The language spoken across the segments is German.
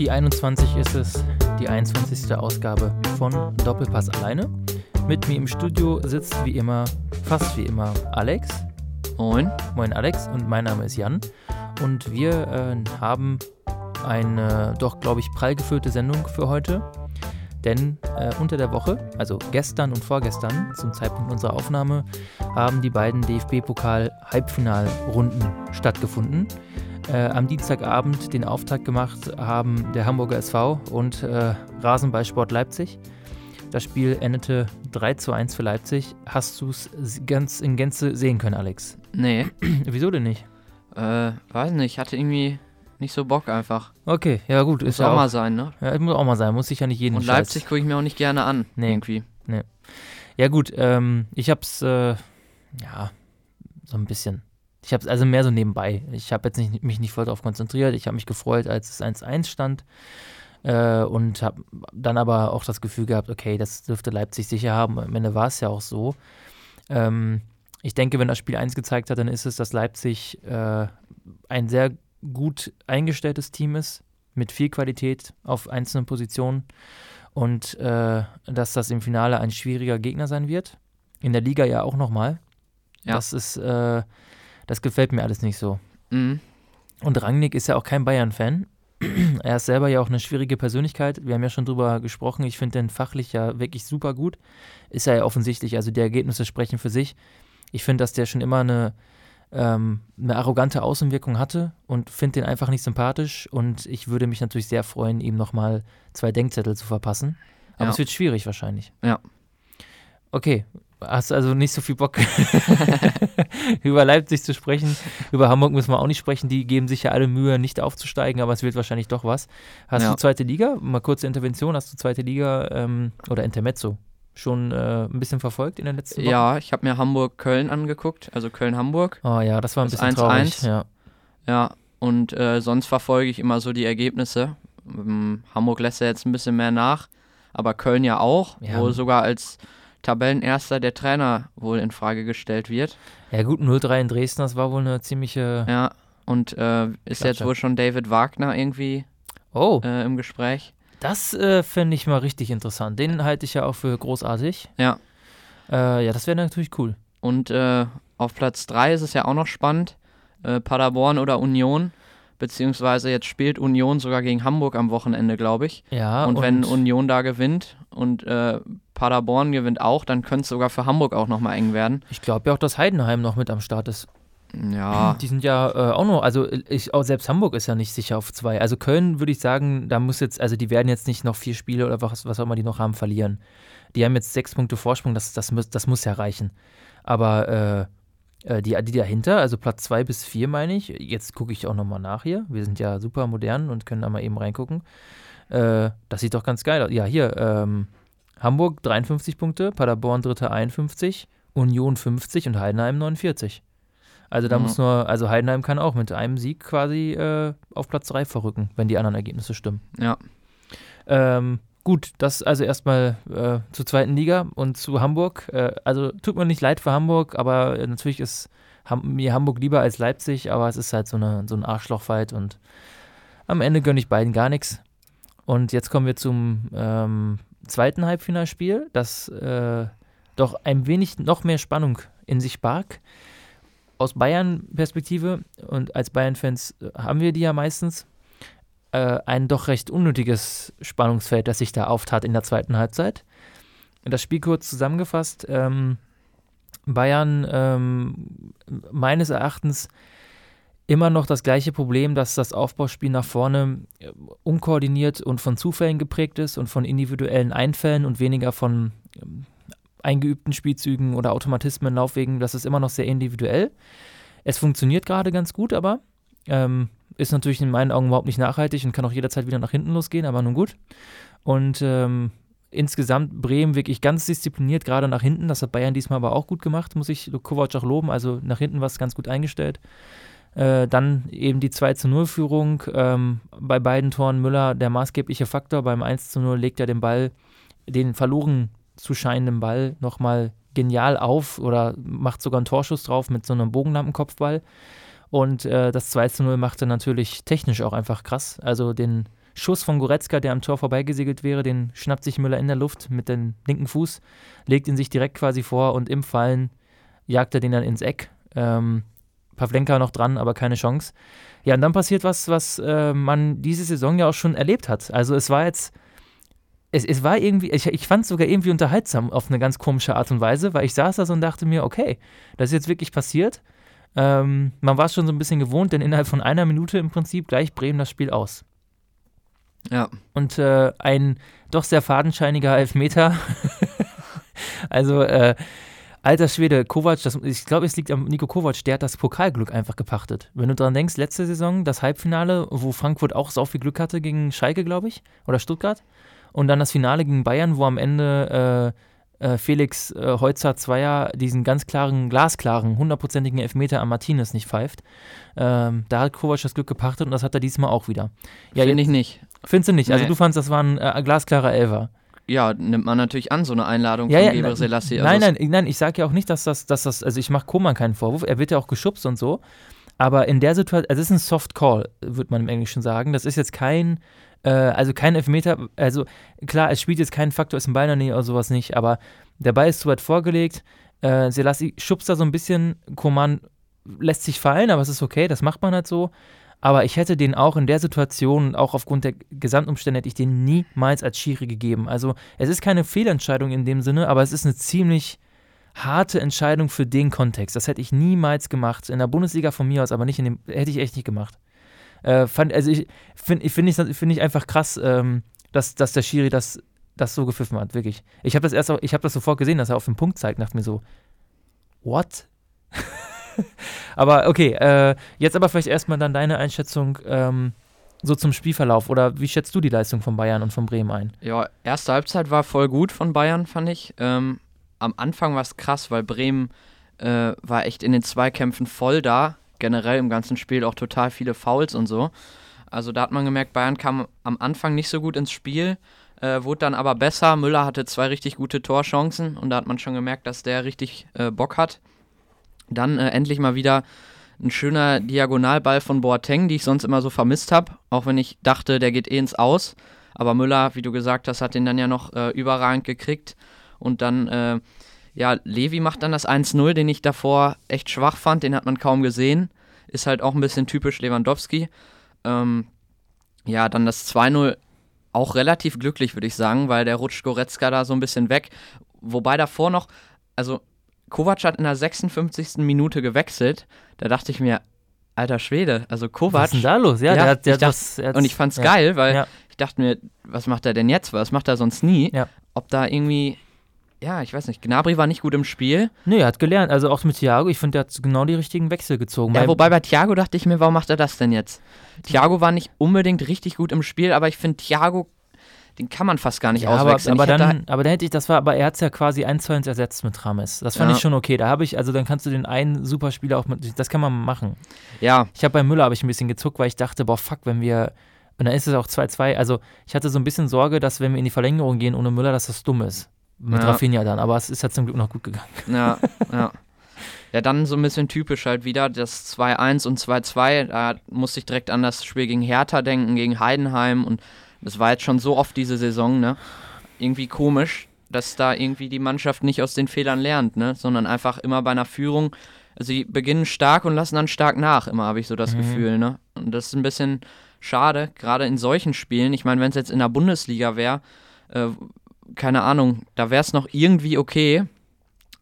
Die 21 ist es, die 21. Ausgabe von Doppelpass alleine. Mit mir im Studio sitzt wie immer, fast wie immer, Alex. Moin. Moin Alex und mein Name ist Jan. Und wir äh, haben eine doch, glaube ich, prall gefüllte Sendung für heute. Denn äh, unter der Woche, also gestern und vorgestern, zum Zeitpunkt unserer Aufnahme, haben die beiden DFB-Pokal-Halbfinalrunden stattgefunden. Äh, am Dienstagabend den Auftakt gemacht haben der Hamburger SV und äh, Rasenballsport Leipzig. Das Spiel endete 3 zu 1 für Leipzig. Hast du es ganz in Gänze sehen können, Alex? Nee. Wieso denn nicht? Äh, weiß nicht, ich hatte irgendwie nicht so Bock einfach. Okay, ja gut. Muss ist auch auch mal sein, ne? Ja, muss auch mal sein. Muss sich ja nicht jeden Und Scheiß- Leipzig gucke ich mir auch nicht gerne an. Nee. Irgendwie. Ja gut, ähm, ich hab's, äh, ja, so ein bisschen. Ich hab's also mehr so nebenbei. Ich habe jetzt nicht, mich nicht voll darauf konzentriert. Ich habe mich gefreut, als es 1-1 stand. Äh, und habe dann aber auch das Gefühl gehabt, okay, das dürfte Leipzig sicher haben. Am Ende war es ja auch so. Ähm, ich denke, wenn das Spiel 1 gezeigt hat, dann ist es, dass Leipzig äh, ein sehr gut eingestelltes Team ist, mit viel Qualität auf einzelnen Positionen und äh, dass das im Finale ein schwieriger Gegner sein wird. In der Liga ja auch nochmal. Ja. Das ist, äh, das gefällt mir alles nicht so. Mhm. Und Rangnick ist ja auch kein Bayern-Fan. er ist selber ja auch eine schwierige Persönlichkeit. Wir haben ja schon drüber gesprochen. Ich finde den fachlich ja wirklich super gut. Ist er ja offensichtlich. Also die Ergebnisse sprechen für sich. Ich finde, dass der schon immer eine, ähm, eine arrogante Außenwirkung hatte und finde den einfach nicht sympathisch. Und ich würde mich natürlich sehr freuen, ihm nochmal zwei Denkzettel zu verpassen. Aber Ja. es wird schwierig wahrscheinlich. Ja. Okay. Hast also nicht so viel Bock, über Leipzig zu sprechen. Über Hamburg müssen wir auch nicht sprechen. Die geben sich ja alle Mühe, nicht aufzusteigen, aber es wird wahrscheinlich doch was. Hast Ja. du zweite Liga? Mal kurze Intervention. Hast du zweite Liga ähm, oder Intermezzo schon äh, ein bisschen verfolgt in den letzten Wochen? Ja, ich habe mir Hamburg-Köln angeguckt, also Köln-Hamburg. Oh ja, das war ein Das bisschen 1-1. traurig. Ja. Ja, und äh, sonst verfolge ich immer so die Ergebnisse. Ähm, Hamburg lässt ja jetzt ein bisschen mehr nach, aber Köln ja auch, Ja. wo sogar als Tabellenerster der Trainer wohl in Frage gestellt wird. ja gut, 0-3 in Dresden, das war wohl eine ziemliche... Ja, und äh, ist Klatsche. jetzt wohl schon David Wagner irgendwie Oh, äh, im Gespräch. das äh, fände ich mal richtig interessant. Den halte ich ja auch für großartig. Ja. Äh, ja, das wäre natürlich cool. Und äh, auf Platz 3 ist es ja auch noch spannend. Äh, Paderborn oder Union. Beziehungsweise jetzt spielt Union sogar gegen Hamburg am Wochenende, glaube ich. Ja, und, wenn Union da gewinnt und äh, Paderborn gewinnt auch, dann könnte es sogar für Hamburg auch nochmal eng werden. ich glaube ja auch, dass Heidenheim noch mit am Start ist. Ja, Die sind ja äh, auch noch, also ich, auch selbst Hamburg ist ja nicht sicher auf zwei. Also Köln würde ich sagen, da muss jetzt, also die werden jetzt nicht noch vier Spiele oder was, was auch immer die noch haben, verlieren. Die haben jetzt sechs Punkte Vorsprung, das, das, muss, das muss ja reichen. Aber äh, die, die dahinter, also Platz zwei bis vier meine ich, jetzt gucke ich auch nochmal nach hier. Wir sind ja super modern und können da mal eben reingucken. Äh, das sieht doch ganz geil aus. Ja, hier, ähm, Hamburg 53 Punkte, Paderborn Dritter 51, Union 50 und Heidenheim 49. Also da Mhm. muss nur, also Heidenheim kann auch mit einem Sieg quasi äh, auf Platz 3 verrücken, wenn die anderen Ergebnisse stimmen. ja, Ähm, gut, das also erstmal äh, zur zweiten Liga und zu Hamburg. Äh, also tut mir nicht leid für Hamburg, aber äh, natürlich ist Ham mir Hamburg lieber als Leipzig, aber es ist halt so, eine, so ein Arschlochfight und am Ende gönne ich beiden gar nichts. Und jetzt kommen wir zum ähm, zweiten Halbfinalspiel, das äh, doch ein wenig noch mehr Spannung in sich barg. Aus Bayern-Perspektive und als Bayern-Fans äh, haben wir die ja meistens äh, ein doch recht unnötiges Spannungsfeld, das sich da auftat in der zweiten Halbzeit. Das Spiel kurz zusammengefasst. Ähm, Bayern ähm, meines Erachtens immer noch das gleiche Problem, dass das Aufbauspiel nach vorne äh, unkoordiniert und von Zufällen geprägt ist und von individuellen Einfällen und weniger von ähm, eingeübten Spielzügen oder Automatismen, Laufwegen. Das ist immer noch sehr individuell. Es funktioniert gerade ganz gut, aber ähm, ist natürlich in meinen Augen überhaupt nicht nachhaltig und kann auch jederzeit wieder nach hinten losgehen, aber nun gut. Und ähm, insgesamt Bremen wirklich ganz diszipliniert, gerade nach hinten. Das hat Bayern diesmal aber auch gut gemacht, muss ich Kovac auch loben. Also nach hinten war es ganz gut eingestellt. Äh, dann eben die 2 zu 0 Führung. Ähm, bei beiden Toren Müller der maßgebliche Faktor. Beim 1 zu 0 legt er den Ball, den verloren zu scheinenden Ball, nochmal genial auf oder macht sogar einen Torschuss drauf mit so einem Bogenlampenkopfball. Und äh, das 2 zu 0 machte natürlich technisch auch einfach krass. Also den Schuss von Goretzka, der am Tor vorbeigesegelt wäre, den schnappt sich Müller in der Luft mit dem linken Fuß, legt ihn sich direkt quasi vor und im Fallen jagt er den dann ins Eck. Ähm, Pavlenka noch dran, aber keine Chance. Ja, und dann passiert was, was äh, man diese Saison ja auch schon erlebt hat. Also es war jetzt, es, es war irgendwie, ich, ich fand es sogar irgendwie unterhaltsam auf eine ganz komische Art und Weise, weil ich saß da so und dachte mir, okay, das ist jetzt wirklich passiert. Ähm, man war es schon so ein bisschen gewohnt, denn innerhalb von einer Minute im Prinzip gleich Bremen das Spiel aus. Ja. Und äh, ein doch sehr fadenscheiniger Elfmeter. also, äh, alter Schwede, Kovac, das, ich glaube, es liegt am Nico Kovac, der hat das Pokalglück einfach gepachtet. Wenn du daran denkst, letzte Saison, das Halbfinale, wo Frankfurt auch so viel Glück hatte gegen Schalke, glaube ich, oder Stuttgart. Und dann das Finale gegen Bayern, wo am Ende äh, äh, Felix äh, Heutzer Zweier diesen ganz klaren, glasklaren, hundertprozentigen Elfmeter an Martinez nicht pfeift. Ähm, da hat Kovac das Glück gepachtet und das hat er diesmal auch wieder. Ja, Finde ich nicht. Findest du nicht? Also du fandest, das war ein äh, glasklarer Elfer. Ja, nimmt man natürlich an, so eine Einladung ja, von ja, Gebre Selassie. Also nein, nein, nein, ich sage ja auch nicht, dass das, dass das, also ich mache Koman keinen Vorwurf, er wird ja auch geschubst und so, aber in der Situation, also es ist ein Soft Call, würde man im Englischen sagen, das ist jetzt kein, äh, also kein Elfmeter, also klar, es spielt jetzt keinen Faktor, ist ein Ball in der Nähe oder sowas nicht, aber der Ball ist zu weit vorgelegt, äh, Selassie schubst da so ein bisschen, Koman lässt sich fallen, aber es ist okay, das macht man halt so, aber ich hätte den auch in der Situation, auch aufgrund der Gesamtumstände, hätte ich den niemals als Schiri gegeben. Also es ist keine Fehlentscheidung in dem Sinne, aber es ist eine ziemlich harte Entscheidung für den Kontext. Das hätte ich niemals gemacht. In der Bundesliga von mir aus, aber nicht in dem, hätte ich echt nicht gemacht. Äh, fand, also ich finde find ich, find ich einfach krass, ähm, dass, dass der Schiri das, das so gepfiffen hat, wirklich. Ich habe das erst ich habe das sofort gesehen, dass er auf den Punkt zeigt, dachte mir so, what? aber okay, äh, jetzt aber vielleicht erstmal dann deine Einschätzung ähm, so zum Spielverlauf oder wie schätzt du die Leistung von Bayern und von Bremen ein? Ja, erste Halbzeit war voll gut von Bayern, fand ich. Ähm, am Anfang war es krass, weil Bremen äh, war echt in den Zweikämpfen voll da. Generell im ganzen Spiel auch total viele Fouls und so. Also da hat man gemerkt, Bayern kam am Anfang nicht so gut ins Spiel, äh, wurde dann aber besser. Müller hatte zwei richtig gute Torchancen und da hat man schon gemerkt, dass der richtig äh, Bock hat. Dann äh, endlich mal wieder ein schöner Diagonalball von Boateng, die ich sonst immer so vermisst habe, auch wenn ich dachte, der geht eh ins Aus. Aber Müller, wie du gesagt hast, hat den dann ja noch äh, überragend gekriegt. Und dann, äh, ja, Levi macht dann das 1-0, den ich davor echt schwach fand, den hat man kaum gesehen. Ist halt auch ein bisschen typisch Lewandowski. Ähm, ja, dann das 2-0 auch relativ glücklich, würde ich sagen, weil der rutscht Goretzka da so ein bisschen weg. Wobei davor noch, also Kovac hat in der 56. Minute gewechselt. Da dachte ich mir, alter Schwede, also Kovac. Was ist denn da los? Ja, ja der hat, der dachte, was, Und ich fand's ja. geil, weil ja. ich dachte mir, was macht er denn jetzt? Was macht er sonst nie? Ob da irgendwie, ja, ich weiß nicht, Gnabry war nicht gut im Spiel. Nee, er hat gelernt. Also auch mit Thiago, ich finde, der hat genau die richtigen Wechsel gezogen. Ja, wobei bei Thiago dachte ich mir, warum macht er das denn jetzt? Thiago war nicht unbedingt richtig gut im Spiel, aber ich finde, Thiago den kann man fast gar nicht ja, auswechseln. Aber, aber dann, aber dann hätte ich, das war, aber er hat es ja quasi eins zu eins ersetzt mit Rames. Das fand ja. ich schon okay. Da habe ich, also dann kannst du den einen Superspieler auch mit, das kann man machen. Ja. Ich habe bei Müller habe ich ein bisschen gezuckt, weil ich dachte, boah, fuck, wenn wir, und dann ist es auch 2-2. Also ich hatte so ein bisschen Sorge, dass wenn wir in die Verlängerung gehen ohne Müller, dass das dumm ist. Mit ja. Rafinha dann, aber es ist ja zum Glück noch gut gegangen. Ja, ja. Ja, dann so ein bisschen typisch halt wieder das 2-1 und 2-2. Da musste ich direkt an das Spiel gegen Hertha denken, gegen Heidenheim und das war jetzt schon so oft diese Saison, ne? Irgendwie komisch, dass da irgendwie die Mannschaft nicht aus den Fehlern lernt, ne? Sondern einfach immer bei einer Führung, also sie beginnen stark und lassen dann stark nach, immer habe ich so das mhm. Gefühl, ne? Und das ist ein bisschen schade, gerade in solchen Spielen. Ich meine, wenn es jetzt in der Bundesliga wäre, äh, keine Ahnung, da wäre es noch irgendwie okay.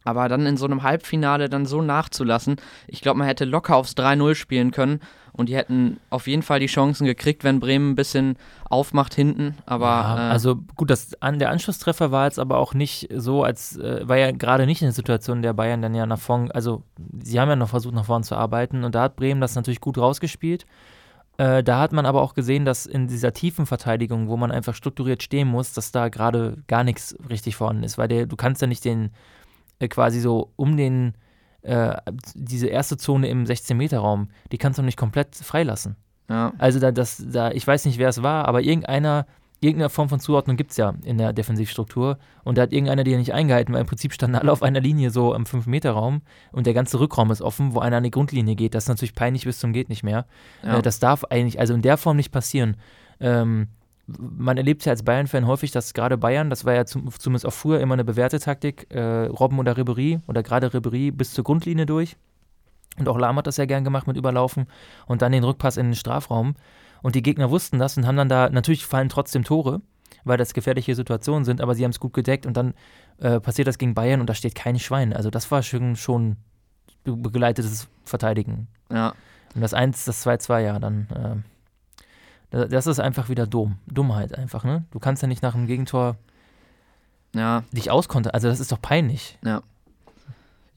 Aber dann in so einem Halbfinale dann so nachzulassen, ich glaube, man hätte locker aufs 3-0 spielen können und die hätten auf jeden Fall die Chancen gekriegt, wenn Bremen ein bisschen aufmacht hinten. Aber ja, äh, also gut, das, an, der Anschlusstreffer war jetzt aber auch nicht so, als äh, war ja gerade nicht in der Situation, in der Bayern dann ja nach vorn, also sie haben ja noch versucht, nach vorn zu arbeiten und da hat Bremen das natürlich gut rausgespielt. Äh, da hat man aber auch gesehen, dass in dieser tiefen Verteidigung, wo man einfach strukturiert stehen muss, dass da gerade gar nichts richtig vorhanden ist, weil der, du kannst ja nicht den äh, quasi so um den äh, diese erste Zone im 16-Meter-Raum, die kannst du nicht komplett freilassen. Ja. Also da, das, da, ich weiß nicht, wer es war, aber irgendeiner, irgendeine Form von Zuordnung gibt es ja in der Defensivstruktur. Und da hat irgendeiner die ja nicht eingehalten, weil im Prinzip standen alle auf einer Linie so im 5-Meter-Raum und der ganze Rückraum ist offen, wo einer an die Grundlinie geht. Das ist natürlich peinlich bis zum geht nicht mehr. Ja. Äh, das darf eigentlich, also in der Form nicht passieren. Ähm, man erlebt ja als Bayern-Fan häufig, dass gerade Bayern, das war ja zum, zumindest auch früher immer eine bewährte Taktik, äh, Robben oder Ribery oder gerade Ribery bis zur Grundlinie durch. Und auch Lahm hat das ja gern gemacht mit Überlaufen und dann den Rückpass in den Strafraum. Und die Gegner wussten das und haben dann da, natürlich fallen trotzdem Tore, weil das gefährliche Situationen sind, aber sie haben es gut gedeckt und dann äh, passiert das gegen Bayern und da steht kein Schwein. Also das war schon, schon begleitetes Verteidigen. Ja. Und das 1, das 2-2, ja, dann. Äh, das ist einfach wieder dumm. Dummheit einfach, ne? Du kannst ja nicht nach einem Gegentor ja. dich auskontern. Also das ist doch peinlich. Ja.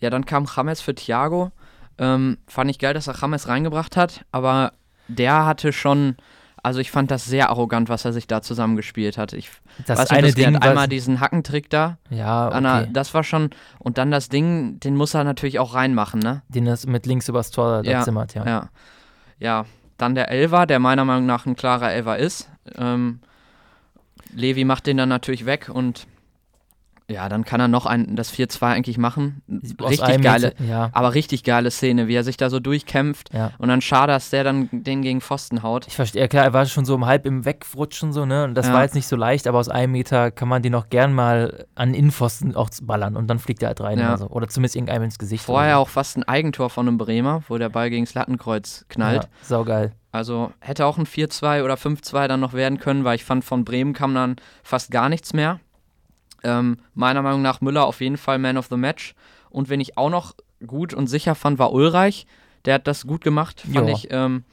Ja, dann kam James für Thiago. Ähm, fand ich geil, dass er James reingebracht hat, aber der hatte schon, also ich fand das sehr arrogant, was er sich da zusammengespielt hat. Ich Das weiß eine nicht, Ding, hat einmal diesen Hackentrick da. Ja, Anna, okay. das war schon, und dann das Ding, den muss er natürlich auch reinmachen, ne? Den das mit links übers Tor da Ja, zimmert, ja. Ja. Ja, dann der Elver, der meiner Meinung nach ein klarer Elver ist. Ähm, Levi macht den dann natürlich weg und ja, dann kann er noch ein, das 4-2 eigentlich machen. Aus Richtig geile, Ja, aber richtig geile Szene, wie er sich da so durchkämpft ja. und dann schade, dass der dann den gegen Pfosten haut. Ich verstehe, ja klar, er war schon so im halb im Wegrutschen so, ne? Und das Ja. war jetzt nicht so leicht, aber aus einem Meter kann man den auch gern mal an Innenpfosten auch ballern und dann fliegt er halt rein Ja. oder zumindest irgendeinem ins Gesicht. Vorher auch fast ein Eigentor von einem Bremer, wo der Ball gegen das Lattenkreuz knallt. Ja, saugeil. Also hätte auch ein 4-2 oder 5-2 dann noch werden können, weil ich fand, von Bremen kam dann fast gar nichts mehr. Ähm, meiner Meinung nach Müller auf jeden Fall Man of the Match. Und wen ich auch noch gut und sicher fand, war Ulreich. Der hat das gut gemacht, fand Ja. ich. Ähm,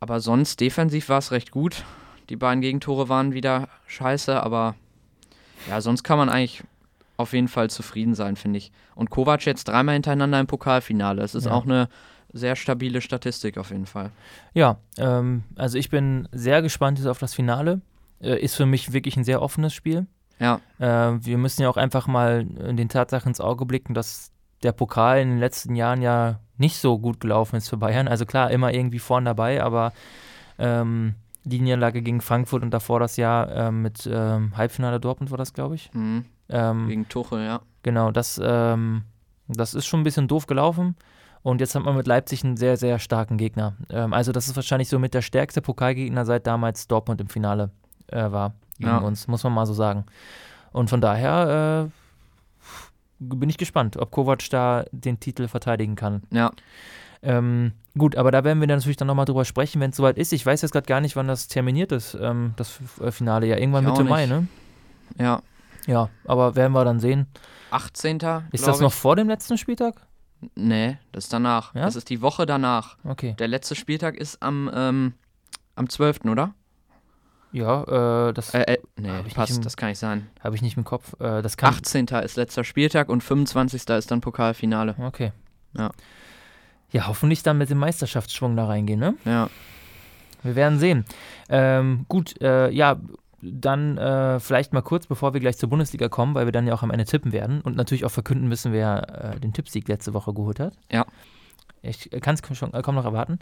aber sonst defensiv war es recht gut. Die beiden Gegentore waren wieder scheiße, aber ja, sonst kann man eigentlich auf jeden Fall zufrieden sein, finde ich. Und Kovac jetzt dreimal hintereinander im Pokalfinale. Das ist Ja. auch eine sehr stabile Statistik auf jeden Fall. Ja, ähm, also ich bin sehr gespannt jetzt auf das Finale. Äh, ist für mich wirklich ein sehr offenes Spiel. Ja, Äh, wir müssen ja auch einfach mal in den Tatsachen ins Auge blicken, dass der Pokal in den letzten Jahren ja nicht so gut gelaufen ist für Bayern. Also klar, immer irgendwie vorn dabei, aber ähm, die Niederlage gegen Frankfurt und davor das Jahr ähm, mit ähm, Halbfinale Dortmund war das, glaube ich. mhm. Ähm, wegen Tuchel, ja. genau, das, ähm, das ist schon ein bisschen doof gelaufen. Und jetzt hat man mit Leipzig einen sehr, sehr starken Gegner. Ähm, also das ist wahrscheinlich so mit der stärkste Pokalgegner seit damals Dortmund im Finale äh, war gegen Ja. uns, muss man mal so sagen. Und von daher äh, bin ich gespannt, ob Kovac da den Titel verteidigen kann. Ja, Ähm, gut, aber da werden wir dann natürlich dann nochmal drüber sprechen, wenn es soweit ist. Ich weiß jetzt gerade gar nicht, wann das terminiert ist, ähm, das äh, Finale. Ja, irgendwann Ich Mitte Mai, ne? ja. Ja, aber werden wir dann sehen. 18. Ist das noch ich. vor dem letzten Spieltag? Nee, das ist danach. Ja? Das ist die Woche danach. Okay. Der letzte Spieltag ist am, ähm, am 12., oder? Ja, äh, das Äh, äh, nee, passt, im- das kann nicht sein. habe ich nicht im Kopf. Äh, das kann. 18. ist letzter Spieltag und 25. ist dann Pokalfinale. Okay. Ja. Ja, hoffentlich dann mit dem Meisterschaftsschwung da reingehen, ne? Ja, Wir werden sehen. Ähm, gut, äh, ja, dann äh, vielleicht mal kurz, bevor wir gleich zur Bundesliga kommen, weil wir dann ja auch am Ende tippen werden und natürlich auch verkünden müssen, wer äh, den Tippsieg letzte Woche geholt hat. Ja. Ich kann es schon äh, kaum noch erwarten.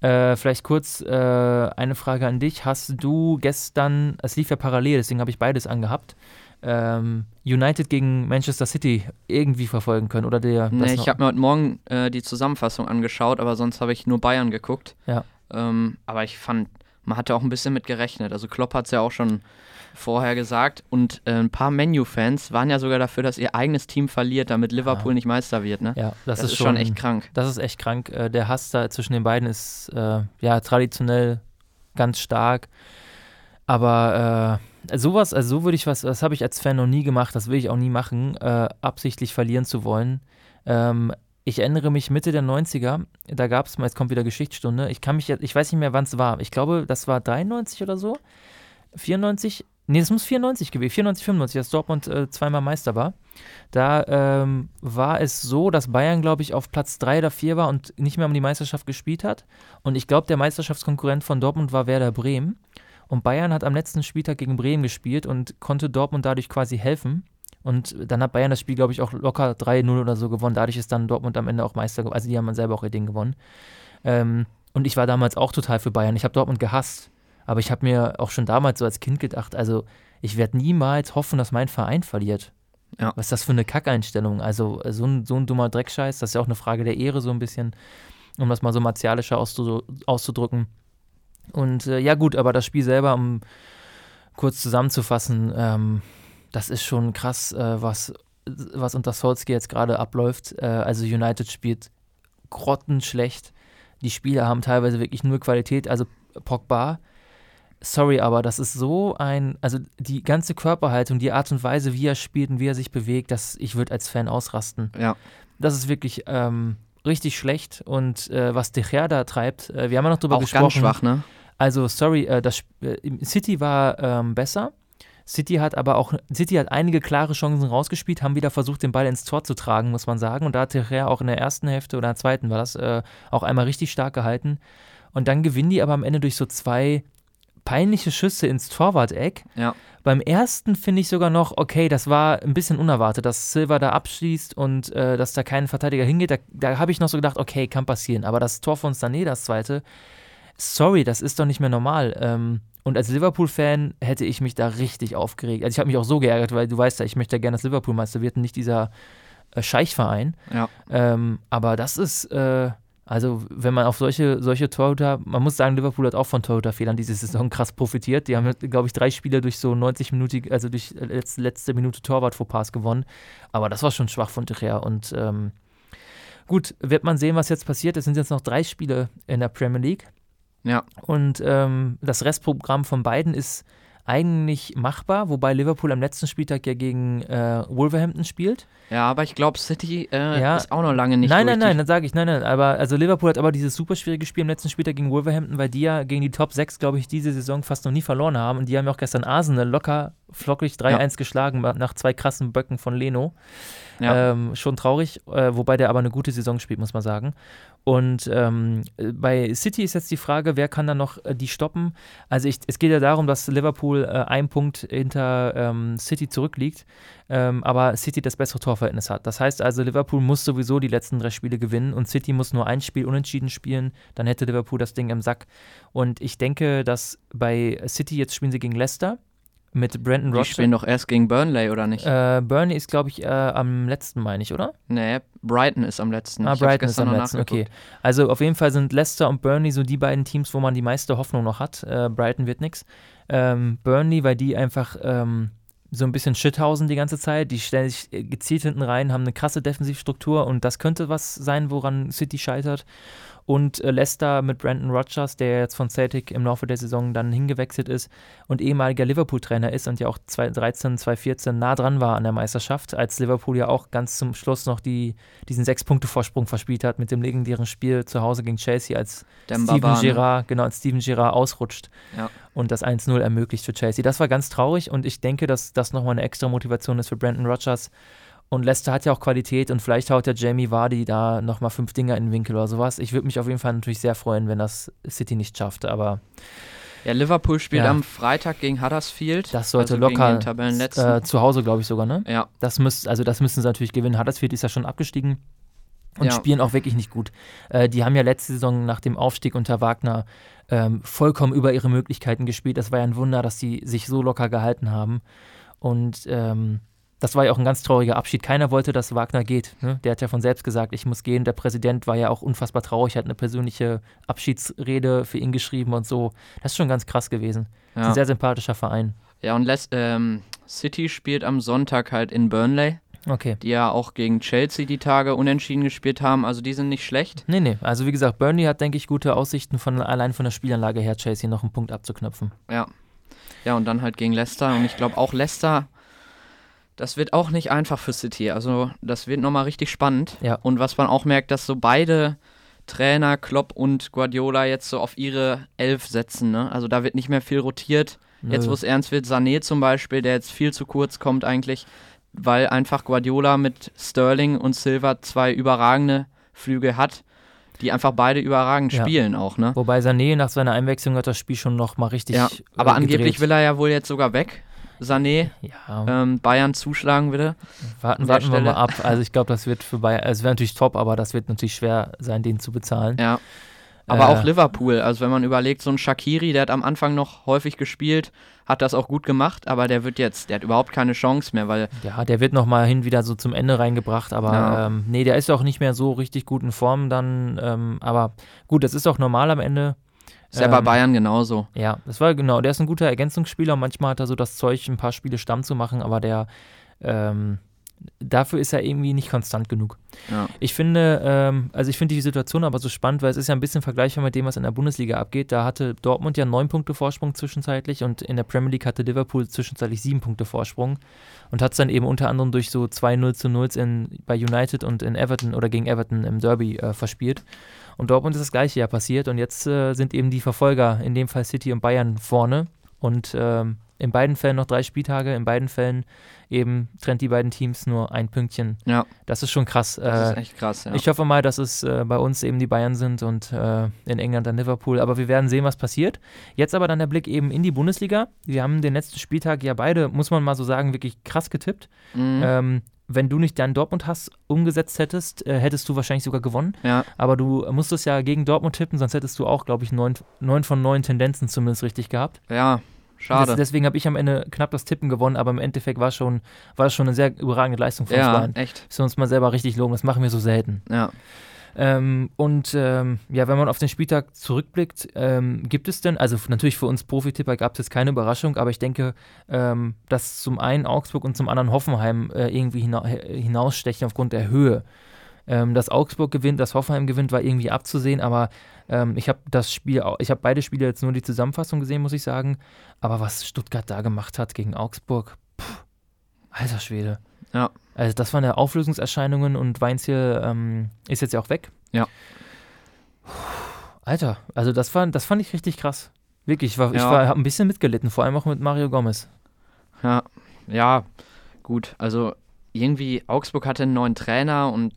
Äh, vielleicht kurz äh, eine Frage an dich. Hast du gestern, es lief ja parallel, deswegen habe ich beides angehabt, ähm, United gegen Manchester City irgendwie verfolgen können? Oder der, nee, ich habe mir heute Morgen äh, die Zusammenfassung angeschaut, aber sonst habe ich nur Bayern geguckt. Ja. Ähm, aber ich fand, man hatte auch ein bisschen mit gerechnet. Also Klopp hat es ja auch schon vorher gesagt und äh, ein paar Menu-Fans waren ja sogar dafür, dass ihr eigenes Team verliert, damit Liverpool nicht Meister wird. Ne? ja, das, Das, ist, schon echt krank. Das ist echt krank. Äh, der Hass da zwischen den beiden ist äh, ja traditionell ganz stark. Aber äh, sowas, also so würde ich was, das habe ich als Fan noch nie gemacht, das will ich auch nie machen, äh, absichtlich verlieren zu wollen. Ähm, ich erinnere mich Mitte der 90er, da gab es mal, jetzt kommt wieder Geschichtsstunde, ich kann mich jetzt, ich weiß nicht mehr, wann es war. Ich glaube, das war 93 oder so. 94, nee, das muss 94 gewesen, 94, 95, als Dortmund äh, zweimal Meister war. Da ähm, war es so, dass Bayern, glaube ich, auf Platz 3 oder 4 war und nicht mehr um die Meisterschaft gespielt hat. Und ich glaube, der Meisterschaftskonkurrent von Dortmund war Werder Bremen. Und Bayern hat am letzten Spieltag gegen Bremen gespielt und konnte Dortmund dadurch quasi helfen. Und dann hat Bayern das Spiel, glaube ich, auch locker 3-0 oder so gewonnen. Dadurch ist dann Dortmund am Ende auch Meister geworden. Also die haben dann selber auch ihr Ding gewonnen. Ähm, und ich war damals auch total für Bayern. Ich habe Dortmund gehasst. Aber ich habe mir auch schon damals so als Kind gedacht, also ich werde niemals hoffen, dass mein Verein verliert. Ja. Was ist das für eine Kackeinstellung? Also so ein, so ein dummer Dreckscheiß, das ist ja auch eine Frage der Ehre so ein bisschen, um das mal so martialischer auszu auszudrücken. Und äh, ja gut, aber das Spiel selber um kurz zusammenzufassen, ähm, das ist schon krass, äh, was, was unter Solskjaer jetzt gerade abläuft. Äh, also United spielt grottenschlecht. Die Spieler haben teilweise wirklich nur Qualität. Also Pogba, sorry, aber das ist so ein, also die ganze Körperhaltung, die Art und Weise, wie er spielt und wie er sich bewegt, das, ich würde als Fan ausrasten. Ja. Das ist wirklich ähm, richtig schlecht. Und äh, was De Gea da treibt, äh, wir haben ja noch drüber Auch gesprochen. ganz schwach, ne? Also, sorry, äh, das äh, City war ähm, besser. City hat aber auch, City hat einige klare Chancen rausgespielt, haben wieder versucht, den Ball ins Tor zu tragen, muss man sagen. Und da hat Terrea auch in der ersten Hälfte oder zweiten war das äh, auch einmal richtig stark gehalten. Und dann gewinnen die aber am Ende durch so zwei peinliche Schüsse ins Torwart-Eck. Ja. Beim ersten finde ich sogar noch, okay, das war ein bisschen unerwartet, dass Silva da abschließt und äh, dass da kein Verteidiger hingeht. Da, da habe ich noch so gedacht, okay, kann passieren. Aber das Tor von Sané, das zweite, sorry, das ist doch nicht mehr normal. Ähm, und als Liverpool-Fan hätte ich mich da richtig aufgeregt. Also ich habe mich auch so geärgert, weil du weißt ja, ich möchte ja gerne, dass Liverpool Meister wird und nicht dieser äh, Scheichverein. Ja. Ähm, aber das ist, äh, also wenn man auf solche, solche Torhüter, man muss sagen, Liverpool hat auch von Torhüterfehlern diese Saison krass profitiert. Die haben, glaube ich, drei Spiele durch so 90 Minuten, also durch letzte, letzte Minute Torwart Pass gewonnen. Aber das war schon schwach von Gea. Und ähm, gut, wird man sehen, was jetzt passiert. Es sind jetzt noch drei Spiele in der Premier League. Ja. Und ähm, das Restprogramm von beiden ist eigentlich machbar, wobei Liverpool am letzten Spieltag ja gegen äh, Wolverhampton spielt. Ja, aber ich glaube, City äh, Ja. ist auch noch lange nicht nein, nein, nein, dann sage ich, nein, nein, aber also Liverpool hat aber dieses super schwierige Spiel am letzten Spieltag gegen Wolverhampton, weil die ja gegen die Top 6, glaube ich, diese Saison fast noch nie verloren haben und die haben ja auch gestern Arsenal locker flockig 3-1 geschlagen nach zwei krassen Böcken von Leno. Ja. Ähm, schon traurig, äh, wobei der aber eine gute Saison spielt, muss man sagen. Und ähm, äh, bei City ist jetzt die Frage, wer kann dann noch äh, die stoppen? Also ich, es geht ja darum, dass Liverpool äh, einen Punkt hinter ähm, City zurückliegt, ähm, aber City das bessere Torverhältnis hat. Das heißt also, Liverpool muss sowieso die letzten drei Spiele gewinnen und City muss nur ein Spiel unentschieden spielen, dann hätte Liverpool das Ding im Sack. Und ich denke, dass bei City jetzt spielen sie gegen Leicester mit Brandon die Rodgers. spielen doch erst gegen Burnley, oder nicht? Äh, Burnley ist, glaube ich, äh, am letzten, meine ich, oder? nee, Brighton ist am letzten. Ah, Ich Brighton ist am letzten, okay. Also auf jeden Fall sind Leicester und Burnley so die beiden Teams, wo man die meiste Hoffnung noch hat. Äh, Brighton wird nix. Ähm, Burnley, weil die einfach ähm, so ein bisschen shithausen die ganze Zeit. Die stellen sich äh, gezielt hinten rein, haben eine krasse Defensivstruktur und das könnte was sein, woran City scheitert. Und äh, Leicester mit Brandon Rodgers, der jetzt von Celtic im Laufe der Saison dann hingewechselt ist und ehemaliger Liverpool-Trainer ist und ja auch 2013, 2014 nah dran war an der Meisterschaft, als Liverpool ja auch ganz zum Schluss noch die, diesen Sechs-Punkte-Vorsprung verspielt hat mit dem legendären Spiel zu Hause gegen Chelsea, als Demba Steven? Gerrard, genau, als Steven Gerrard ausrutscht Ja. und das 1-0 ermöglicht für Chelsea. Das war ganz traurig und ich denke, dass das nochmal eine extra Motivation ist für Brandon Rodgers. Und Leicester hat ja auch Qualität und vielleicht haut der Jamie Vardy da nochmal fünf Dinger in den Winkel oder sowas. Ich würde mich auf jeden Fall natürlich sehr freuen, wenn das City nicht schafft, aber Ja, Liverpool spielt Ja. am Freitag gegen Huddersfield. das sollte also locker äh, zu Hause, glaube ich sogar, ne? ja, Das müsst, also das müssen sie natürlich gewinnen. Huddersfield ist ja schon abgestiegen und Ja. spielen auch wirklich nicht gut. Äh, die haben ja letzte Saison nach dem Aufstieg unter Wagner ähm, vollkommen über ihre Möglichkeiten gespielt. Das war ja ein Wunder, dass sie sich so locker gehalten haben. Und ähm, das war ja auch ein ganz trauriger Abschied. Keiner wollte, dass Wagner geht. Ne? Der hat ja von selbst gesagt, ich muss gehen. Der Präsident war ja auch unfassbar traurig, hat eine persönliche Abschiedsrede für ihn geschrieben und so. Das ist schon ganz krass gewesen. Ja. Ein sehr sympathischer Verein. ja und Les ähm, City spielt am Sonntag halt in Burnley, Okay. die ja auch gegen Chelsea die Tage unentschieden gespielt haben. Also die sind nicht schlecht. Nee, nee. Also wie gesagt, Burnley hat, denke ich, gute Aussichten, von allein von der Spielanlage her, Chelsea noch einen Punkt abzuknöpfen. Ja. Ja, und dann halt gegen Leicester. Und ich glaube auch Leicester, das wird auch nicht einfach für City. Also das wird nochmal richtig spannend. Ja. Und was man auch merkt, dass so beide Trainer, Klopp und Guardiola, jetzt so auf ihre Elf setzen. Ne? Also da wird nicht mehr viel rotiert. Jetzt, Nö. wo es ernst wird, Sané zum Beispiel, der jetzt viel zu kurz kommt eigentlich, weil einfach Guardiola mit Sterling und Silva zwei überragende Flüge hat, die einfach beide überragend Ja. spielen auch, ne? Wobei Sané nach seiner Einwechslung hat das Spiel schon noch mal richtig Ja, äh, aber angeblich gedreht. will er ja wohl jetzt sogar weg. Sané, Ja, ähm, Bayern zuschlagen würde. warten, warten wir mal ab. Also ich glaube, das wird für Bayern, es wäre natürlich top, aber das wird natürlich schwer sein, den zu bezahlen. Ja. Aber Äh, auch Liverpool, also wenn man überlegt, so ein Shakiri, der hat am Anfang noch häufig gespielt, hat das auch gut gemacht, aber der wird jetzt, der hat überhaupt keine Chance mehr, weil Ja, der wird noch mal hin wieder so zum Ende reingebracht, aber Ja. ähm, nee, der ist auch nicht mehr so richtig gut in Form dann. Ähm, aber gut, das ist auch normal am Ende. Ist ja bei Bayern genauso. Ja, das war genau. Der ist ein guter Ergänzungsspieler. Manchmal hat er so das Zeug, ein paar Spiele Stamm zu machen, aber der ähm, dafür ist er irgendwie nicht konstant genug. Ja. Ich finde, ähm, also ich finde die Situation aber so spannend, weil es ist ja ein bisschen vergleichbar mit dem, was in der Bundesliga abgeht. Da hatte Dortmund ja neun Punkte Vorsprung zwischenzeitlich und in der Premier League hatte Liverpool zwischenzeitlich sieben Punkte Vorsprung und hat es dann eben unter anderem durch so zwei 0 zu 0 in, bei United und in Everton oder gegen Everton im Derby äh, verspielt. Und Dortmund ist das gleiche ja passiert und jetzt äh, sind eben die Verfolger, in dem Fall City und Bayern, vorne und ähm, in beiden Fällen noch drei Spieltage, in beiden Fällen eben trennt die beiden Teams nur ein Pünktchen. Ja. Das ist schon krass. Das ist echt krass, ja. Ich hoffe mal, dass es äh, bei uns eben die Bayern sind und äh, in England dann Liverpool. Aber wir werden sehen, was passiert. Jetzt aber dann der Blick eben in die Bundesliga. Wir haben den letzten Spieltag ja beide, muss man mal so sagen, wirklich krass getippt. Mhm. Ähm, wenn du nicht deinen Dortmund-Hass umgesetzt hättest, äh, hättest du wahrscheinlich sogar gewonnen. ja. Aber du musstest ja gegen Dortmund tippen, sonst hättest du auch, glaube ich, neun, neun von neun Tendenzen zumindest richtig gehabt. ja, schade. Des, deswegen habe ich am Ende knapp das Tippen gewonnen, aber im Endeffekt war schon, war das schon eine sehr überragende Leistung von uns ja, beiden. echt. Müssen wir uns mal selber richtig loben, das machen wir so selten. Ja. Ähm, und ähm, ja, wenn man auf den Spieltag zurückblickt, ähm, gibt es denn, also natürlich für uns Profitipper gab es jetzt keine Überraschung, aber ich denke, ähm, dass zum einen Augsburg und zum anderen Hoffenheim äh, irgendwie hina hinausstechen aufgrund der Höhe. Ähm, dass Augsburg gewinnt, dass Hoffenheim gewinnt, war irgendwie abzusehen, aber ähm, ich habe das Spiel, ich habe beide Spiele jetzt nur die Zusammenfassung gesehen, muss ich sagen. Aber was Stuttgart da gemacht hat gegen Augsburg, pff, alter Schwede. Ja. Also das waren ja Auflösungserscheinungen und Weinziel ähm, ist jetzt ja auch weg. Ja. Alter, also das, war, das fand ich richtig krass. Wirklich, ich, war, ich Ja. war, habe ein bisschen mitgelitten, vor allem auch mit Mario Gomez. Ja, ja, gut. Also irgendwie Augsburg hatte einen neuen Trainer und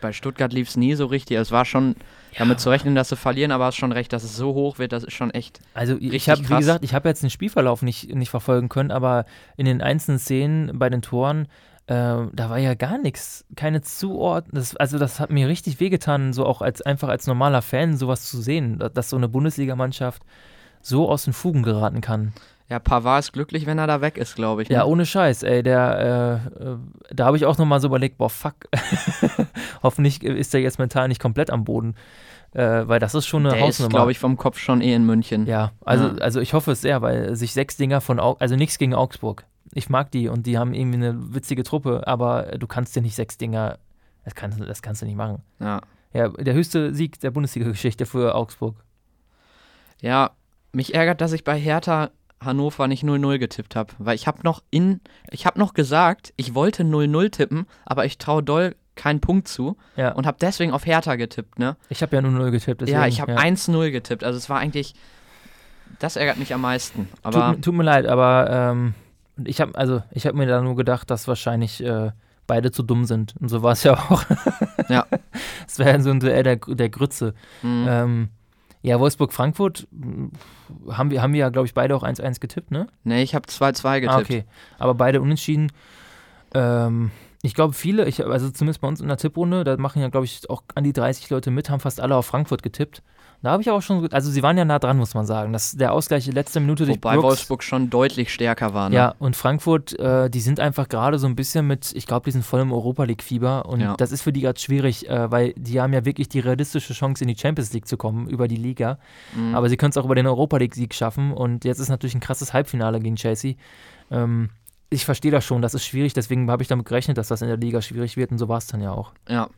bei Stuttgart lief es nie so richtig. Es war schon damit zu rechnen, dass sie verlieren, aber hast schon recht, dass es so hoch wird, das ist schon echt. Also ich habe, wie gesagt, ich habe jetzt den Spielverlauf nicht, nicht verfolgen können, aber in den einzelnen Szenen bei den Toren, äh, da war ja gar nichts, keine Zuordnung. Also das hat mir richtig wehgetan, so auch als einfach als normaler Fan sowas zu sehen, dass, dass so eine Bundesligamannschaft so aus den Fugen geraten kann. Ja, Pavard ist glücklich, wenn er da weg ist, glaube ich. ne? Ja, ohne Scheiß, ey, der, äh, äh, da habe ich auch nochmal so überlegt, boah, fuck, hoffentlich ist der jetzt mental nicht komplett am Boden, äh, weil das ist schon eine Der ist, Hausnummer. glaube ich, vom Kopf schon eh in München. Ja, also, Ja. also ich hoffe es sehr, weil sich sechs Dinger von, Au also nichts gegen Augsburg. Ich mag die und die haben irgendwie eine witzige Truppe, aber du kannst dir nicht sechs Dinger, das kannst, das kannst du nicht machen. Ja. Ja, der höchste Sieg der Bundesliga-Geschichte für Augsburg. Ja, mich ärgert, dass ich bei Hertha Hannover nicht 0-0 getippt habe, weil ich habe noch in ich habe noch gesagt, ich wollte 0-0 tippen, aber ich traue doll keinen Punkt zu Ja, und habe deswegen auf Hertha getippt, ne? ich habe ja nur 0 getippt. Deswegen, ja, ich habe ja. 1-0 getippt, also es war eigentlich das ärgert mich am meisten, aber tut, mir- tut mir leid, aber ähm, ich habe also ich habe mir da nur gedacht, dass wahrscheinlich äh, beide zu dumm sind. Und so war es ja auch. Ja. Es wäre so ein Duell der, der Grütze. mh, Ähm, ja, Wolfsburg-Frankfurt mh, haben wir, haben wir ja, glaube ich, beide auch 1-1 getippt, ne? nee, ich habe 2-2 getippt. Ah, okay. Aber beide unentschieden. Ähm, ich glaube, viele, ich, also zumindest bei uns in der Tipprunde, da machen ja, glaube ich, auch an die 30 Leute mit, haben fast alle auf Frankfurt getippt. Da habe ich auch schon, also sie waren ja nah dran, muss man sagen. Das, der Ausgleich letzte Minute durch Wobei Brooks. Wolfsburg schon deutlich stärker war, ne? Ja, und Frankfurt, äh, die sind einfach gerade so ein bisschen mit, ich glaube, die sind voll im Europa League-Fieber und Ja. das ist für die gerade schwierig, äh, weil die haben ja wirklich die realistische Chance, in die Champions League zu kommen über die Liga. Mhm. Aber sie können es auch über den Europa League-Sieg schaffen und jetzt ist natürlich ein krasses Halbfinale gegen Chelsea. Ähm, ich verstehe das schon, das ist schwierig, deswegen habe ich damit gerechnet, dass das in der Liga schwierig wird und so war es dann ja auch. ja.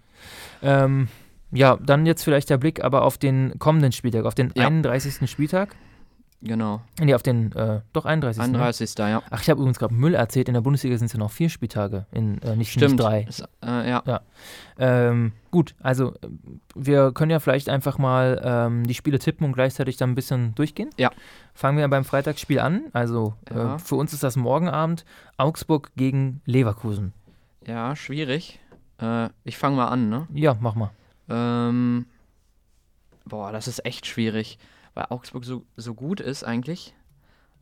Ähm, ja, dann jetzt vielleicht der Blick aber auf den kommenden Spieltag, auf den Ja. 31. Spieltag. Genau. Nee, auf den, äh, doch 31. Ne? 31. ja. Ach, ich habe übrigens gerade Müll erzählt. In der Bundesliga sind es ja noch vier Spieltage, in, äh, nicht, Stimmt. nicht drei. Ist, äh, ja. Ähm, gut, also wir können ja vielleicht einfach mal ähm, die Spiele tippen und gleichzeitig dann ein bisschen durchgehen. Ja. Fangen wir beim Freitagsspiel an. Also Ja. äh, für uns ist das morgen Abend Augsburg gegen Leverkusen. ja, schwierig. Äh, ich fange mal an, ne? Ja, mach mal. Ähm, boah, das ist echt schwierig, weil Augsburg so, so gut ist eigentlich.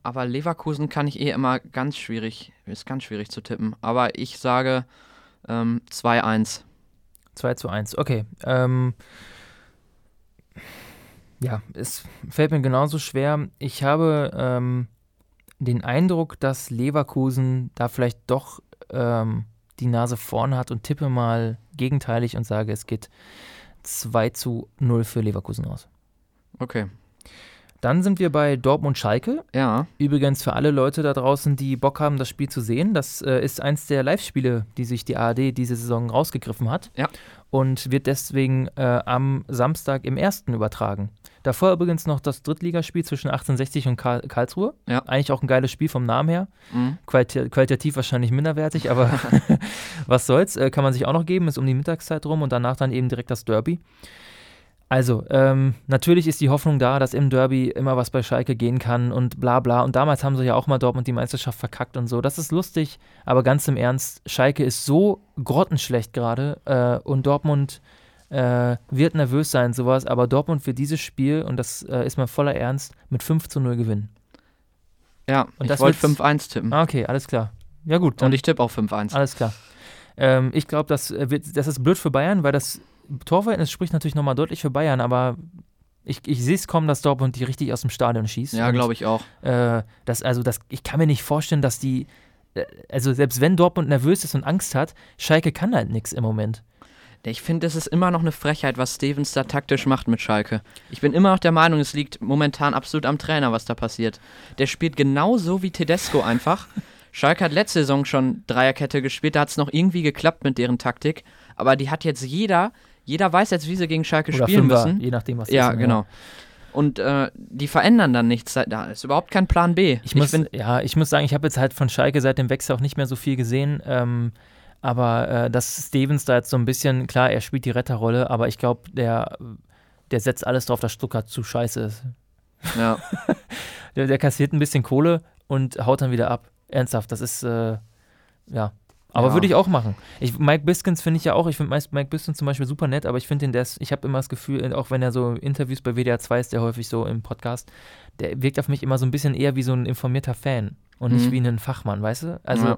Aber Leverkusen kann ich eh immer ganz schwierig, ist ganz schwierig zu tippen. Aber ich sage ähm, 2-1. 2 zu 1. Okay. Ähm, ja, es fällt mir genauso schwer. Ich habe ähm, den Eindruck, dass Leverkusen da vielleicht doch ähm, die Nase vorne hat und tippe mal gegenteilig und sage, es geht 2 zu 0 für Leverkusen aus. Okay. Dann sind wir bei Dortmund-Schalke. Ja. Übrigens für alle Leute da draußen, die Bock haben, das Spiel zu sehen, das äh, ist eins der Live-Spiele, die sich die ARD diese Saison rausgegriffen hat. Ja. Und wird deswegen äh, am Samstag im ersten übertragen. Davor übrigens noch das Drittligaspiel zwischen 1860 und Karl Karlsruhe. Ja. Eigentlich auch ein geiles Spiel vom Namen her. Mhm. Qualita qualitativ wahrscheinlich minderwertig, aber was soll's. Äh, kann man sich auch noch geben, ist um die Mittagszeit rum und danach dann eben direkt das Derby. Also, ähm, natürlich ist die Hoffnung da, dass im Derby immer was bei Schalke gehen kann und bla bla. Und damals haben sie ja auch mal Dortmund die Meisterschaft verkackt und so. Das ist lustig, aber ganz im Ernst, Schalke ist so grottenschlecht gerade äh, und Dortmund äh, wird nervös sein, sowas. Aber Dortmund wird dieses Spiel, und das äh, ist mal voller Ernst, mit 5 zu 0 gewinnen. Ja, Und ich das wollte wird's- 5-1 tippen. Ah, okay, alles klar. Ja, gut. Dann Und ich tippe auch 5-1. Alles klar. Ähm, ich glaube, das, äh, wird- das ist blöd für Bayern, weil das Torverhältnis spricht natürlich nochmal deutlich für Bayern, aber ich, ich sehe es kommen, dass Dortmund die richtig aus dem Stadion schießt. Ja, glaube ich auch. ich. Äh, das, also das, ich kann mir nicht vorstellen, dass die, äh, also selbst wenn Dortmund nervös ist und Angst hat, Schalke kann halt nichts im Moment. Ich finde, es ist immer noch eine Frechheit, was Stevens da taktisch macht mit Schalke. Ich bin immer noch der Meinung, es liegt momentan absolut am Trainer, was da passiert. Der spielt genauso wie Tedesco einfach. Schalke hat letzte Saison schon Dreierkette gespielt, da hat es noch irgendwie geklappt mit deren Taktik. Aber die hat jetzt jeder, jeder weiß jetzt, wie sie gegen Schalke Oder spielen Fünfer, müssen. je nachdem, was Ja, ist. genau. Und äh, die verändern dann nichts. Da ist überhaupt kein Plan B. Ich muss, find- ja, ich muss sagen, ich habe jetzt halt von Schalke seit dem Wechsel auch nicht mehr so viel gesehen. Ähm, aber äh, dass Stevens da jetzt so ein bisschen, klar, er spielt die Retterrolle, aber ich glaube, der, der setzt alles drauf, dass Stuttgart zu scheiße ist. ja. Der, der kassiert ein bisschen Kohle und haut dann wieder ab. Ernsthaft, das ist, äh, ja. Aber Ja. würde ich auch machen. Ich, Mike Biskins finde ich ja auch, ich finde Mike Biskins zum Beispiel super nett, aber ich finde den, der ist, ich habe immer das Gefühl, auch wenn er so Interviews bei WDR 2 ist, der häufig so im Podcast, der wirkt auf mich immer so ein bisschen eher wie so ein informierter Fan und nicht Mhm. wie ein Fachmann, weißt du? Also Ja.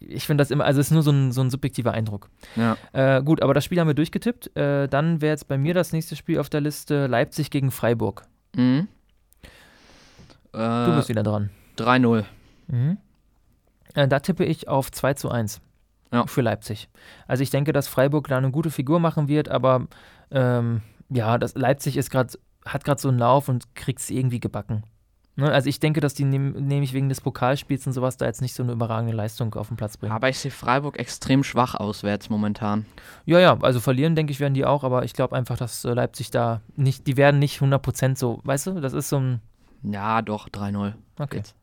ich finde das immer, also es ist nur so ein, so ein subjektiver Eindruck. ja. Äh, gut, aber das Spiel haben wir durchgetippt. Äh, dann wäre jetzt bei mir das nächste Spiel auf der Liste Leipzig gegen Freiburg. Mhm. Du Äh, bist wieder dran. 3-0. Mhm. Äh, da tippe ich auf 2 zu 1 Ja. für Leipzig. Also ich denke, dass Freiburg da eine gute Figur machen wird, aber ähm, ja, das Leipzig ist grad, hat gerade so einen Lauf und kriegt es irgendwie gebacken. Ne? Also ich denke, dass die nehm, nämlich wegen des Pokalspiels und sowas da jetzt nicht so eine überragende Leistung auf den Platz bringen. Aber ich sehe Freiburg extrem schwach auswärts momentan. Ja, ja, also verlieren, denke ich, werden die auch, aber ich glaube einfach, dass äh, Leipzig da nicht, die werden nicht 100% so, weißt du, das ist so ein, Ja, doch, 3-0. okay. Jetzt.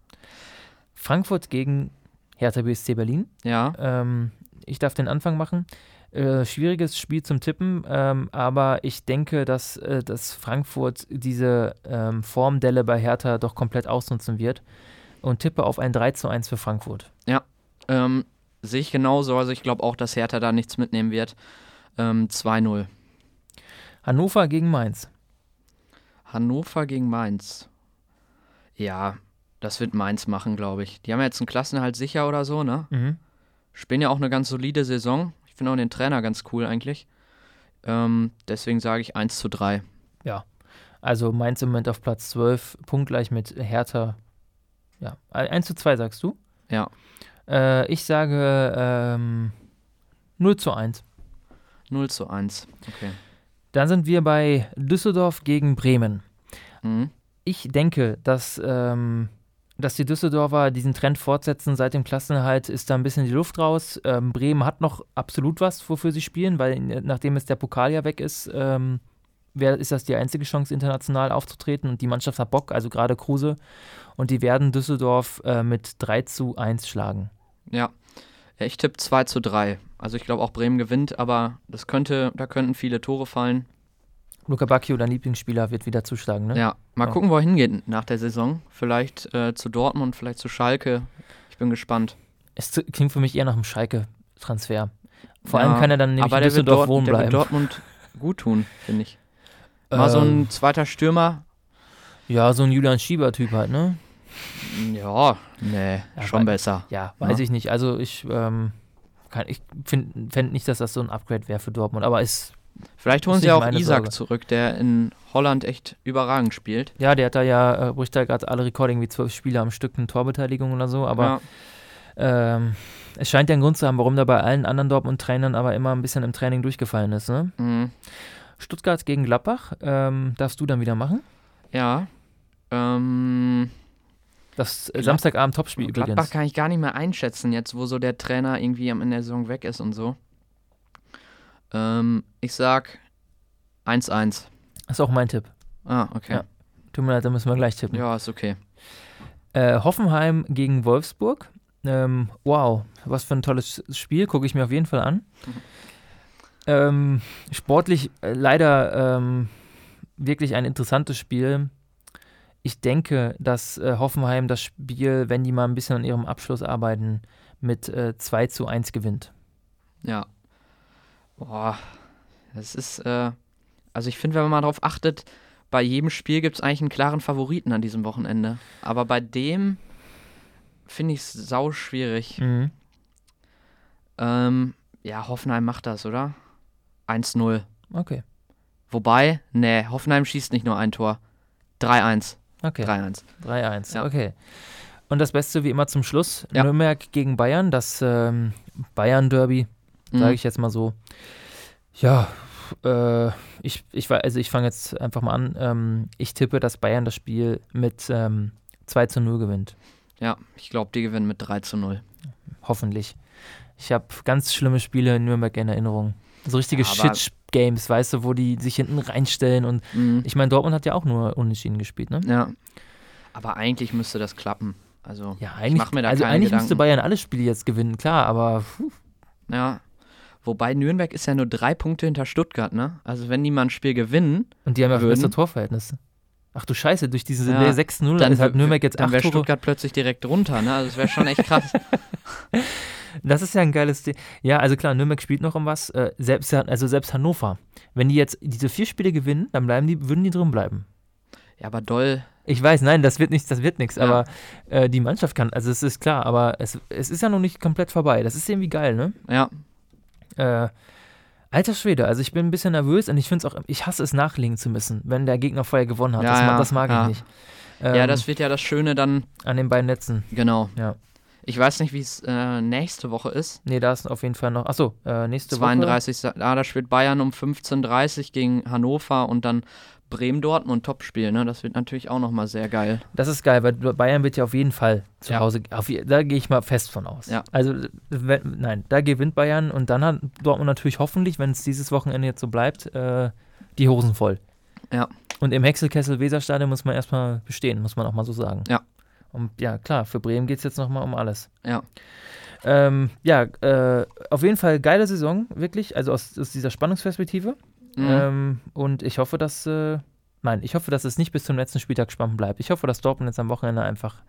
Frankfurt gegen Hertha BSC Berlin. Ja, Ähm, ich darf den Anfang machen. Äh, schwieriges Spiel zum Tippen, ähm, aber ich denke, dass, äh, dass Frankfurt diese ähm, Formdelle bei Hertha doch komplett ausnutzen wird und tippe auf ein 3 zu 1 für Frankfurt. ähm, sehe ich genauso. Also ich glaube auch, dass Hertha da nichts mitnehmen wird. Ähm, 2-0. Hannover gegen Mainz. Hannover gegen Mainz. Ja, das wird Mainz machen, glaube ich. Die haben ja jetzt einen Klassenhalt sicher oder so, ne? Mhm. Spielen ja auch eine ganz solide Saison. Ich finde auch den Trainer ganz cool eigentlich. Ähm, deswegen sage ich 1 zu 3. Also Mainz im Moment auf Platz 12, punktgleich mit Hertha. Ja, 1 zu 2 sagst du? Ja. Äh, ich sage ähm, 0 zu 1. 0 zu 1. Okay. Dann sind wir bei Düsseldorf gegen Bremen. Mhm. ich denke, dass, ähm, dass die Düsseldorfer diesen Trend fortsetzen. Seit dem Klassenerhalt ist da ein bisschen die Luft raus. Ähm, Bremen hat noch absolut was, wofür sie spielen, weil äh, nachdem jetzt der Pokal ja weg ist, ähm, wär, ist das die einzige Chance, international aufzutreten. Und die Mannschaft hat Bock, also gerade Kruse. Und die werden Düsseldorf äh, mit 3 zu 1 schlagen. Ja. ja ich tippe 2 zu 3. Also ich glaube auch Bremen gewinnt, aber das könnte, da könnten viele Tore fallen. Luca Bacchio, dein Lieblingsspieler, wird wieder zuschlagen, ne? Ja, mal Ja. gucken, wo er hingeht nach der Saison. Vielleicht äh, zu Dortmund, vielleicht zu Schalke. Ich bin gespannt. Es klingt für mich eher nach einem Schalke-Transfer. Vor Ja, allem kann er dann nämlich in Düsseldorf wohnen der wird bleiben. Dortmund gut tun, finde ich. Mal so Ähm, ein zweiter Stürmer. Ja, so ein Julian Schieber-Typ halt, ne? Ja, nee, Ja, schon besser. Ja, weiß Ja. ich nicht. Also ich, ähm, kann, ich fände nicht, dass das so ein Upgrade wäre für Dortmund, aber ist, Vielleicht holen sie auch Isaac Sorge. zurück, der in Holland echt überragend spielt. ja, der hat da ja, äh, bricht da gerade alle Rekorde, wie zwölf Spiele am Stück, eine Torbeteiligung oder so, aber ja, ähm, es scheint ja einen Grund zu haben, warum da bei allen anderen Dortmund-Trainern aber immer ein bisschen im Training durchgefallen ist, ne? mhm. Stuttgart gegen Gladbach, ähm, darfst du dann wieder machen? ja. Ähm, Das äh, Glad- Samstagabend Topspiel Gladbach übrigens. kann ich gar nicht mehr einschätzen, jetzt wo so der Trainer irgendwie am Ende der Saison weg ist und so. Ähm, ich sag 1-1. Ist auch mein Tipp. Ah, okay. Ja. Tut mir leid, da müssen wir gleich tippen. Ja, ist okay. Äh, Hoffenheim gegen Wolfsburg. Ähm, wow, was für ein tolles Spiel, gucke ich mir auf jeden Fall an. Ähm, sportlich äh, leider ähm, wirklich ein interessantes Spiel. Ich denke, dass äh, Hoffenheim das Spiel, wenn die mal ein bisschen an ihrem Abschluss arbeiten, mit äh, 2 zu 1 gewinnt. Ja. Boah, das ist, äh, also ich finde, wenn man mal drauf achtet, bei jedem Spiel gibt es eigentlich einen klaren Favoriten an diesem Wochenende. Aber bei dem finde ich es sau schwierig. Mhm. Ähm, ja, Hoffenheim macht das, oder? 1-0. Okay, Wobei, nee, Hoffenheim schießt nicht nur ein Tor. 3-1. okay. 3-1. 3-1, Ja. okay. Und das Beste wie immer zum Schluss: Ja. Nürnberg gegen Bayern, das ähm, Bayern-Derby. Sage Mhm. ich jetzt mal so. Ja, äh, ich, ich also ich fange jetzt einfach mal an. Ähm, ich tippe, dass Bayern das Spiel mit ähm, 2 zu 0 gewinnt. Ja, ich glaube, die gewinnen mit 3 zu 0. Hoffentlich. Ich habe ganz schlimme Spiele in Nürnberg in Erinnerung. So richtige Ja, Shit-Games, weißt du, wo die sich hinten reinstellen. Und Mhm. ich meine, Dortmund hat ja auch nur unentschieden gespielt, ne? Ja. Aber eigentlich müsste das klappen. Also, Ja, ich eigentlich, mach mir da also eigentlich Gedanken. müsste Bayern alle Spiele jetzt gewinnen, klar, aber puh, Ja. Wobei Nürnberg ist ja nur drei Punkte hinter Stuttgart, ne? Also wenn die mal ein Spiel gewinnen, und die haben ja das Würden. beste Torverhältnis. Ach du Scheiße, durch diese Ja, 6-0 dann ist halt Nürnberg jetzt dann 8 wäre. Stuttgart plötzlich direkt runter, ne? Also das wäre schon echt krass. Das ist ja ein geiles Ding. Ja, also klar, Nürnberg spielt noch um was. Äh, selbst, also selbst Hannover. Wenn die jetzt diese vier Spiele gewinnen, dann bleiben die, würden die drin bleiben. ja, aber doll. Ich weiß, nein, das wird nichts, das wird nichts. Ja. Aber äh, die Mannschaft kann, also es ist klar, aber es, es ist ja noch nicht komplett vorbei. Das ist irgendwie geil, ne? Ja. Äh, alter Schwede, also ich bin ein bisschen nervös und ich finde es auch, ich hasse es nachlegen zu müssen, wenn der Gegner vorher gewonnen hat. Ja, das, ja, das mag ja. ich nicht. ja, Ähm, das wird ja das Schöne dann, An den beiden Netzen. genau. Ja. Ich weiß nicht, wie es äh, nächste Woche ist. Nee, da ist auf jeden Fall noch. Achso, äh, nächste Woche. 32. Ah, da spielt Bayern um 15.30 Uhr gegen Hannover und dann Bremen-Dortmund Topspiel, ne? Das wird natürlich auch nochmal sehr geil. Das ist geil, weil Bayern wird ja auf jeden Fall zu Ja. Hause, auf, da gehe ich mal fest von aus. Ja. Also, wenn, nein, da gewinnt Bayern und dann hat Dortmund natürlich hoffentlich, wenn es dieses Wochenende jetzt so bleibt, äh, die Hosen voll. Ja. Und im Hexelkessel-Weserstadion muss man erstmal bestehen, muss man auch mal so sagen. Ja. Und ja, klar, für Bremen geht es jetzt nochmal um alles. Ja. Ähm, ja, äh, auf jeden Fall geile Saison, wirklich, also aus, aus dieser Spannungsperspektive. Mhm. Ähm, und ich hoffe, dass, äh, nein, ich hoffe, dass es nicht bis zum letzten Spieltag spannend bleibt. Ich hoffe, dass Dortmund jetzt am Wochenende einfach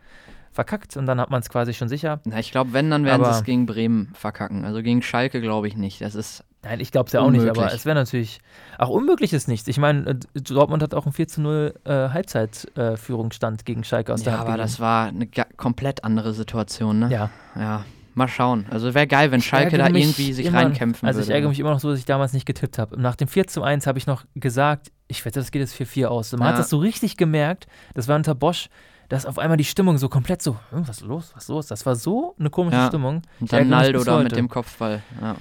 verkackt und dann hat man es quasi schon sicher. Na, ich glaube, wenn, dann werden sie es gegen Bremen verkacken. Also gegen Schalke glaube ich nicht. Das ist, Nein, ich glaube es ja auch nicht, aber Unmöglich. es wäre natürlich, auch unmöglich ist nichts. Ich meine, äh, Dortmund hat auch ein 4 zu 0 äh, Halbzeitführungsstand gegen Schalke aus der ja, Hand aber gegeben. das war eine komplett andere Situation, ne? Ja, Ja, mal schauen. Also wäre geil, wenn Schalke ärgere da irgendwie sich immer- reinkämpfen Also würde. ich ärgere mich immer noch so, dass ich damals nicht getippt habe. Nach dem 4 zu 1 habe ich noch gesagt, ich wette, das geht jetzt 4-4 aus. Und man hat Ja. das so richtig gemerkt, das war unter Bosch, dass auf einmal die Stimmung so komplett so, hm, was ist los, was ist los? Das war so eine komische Ja. Stimmung. Und Ich dann Naldo da mit dem Kopfball. Ja.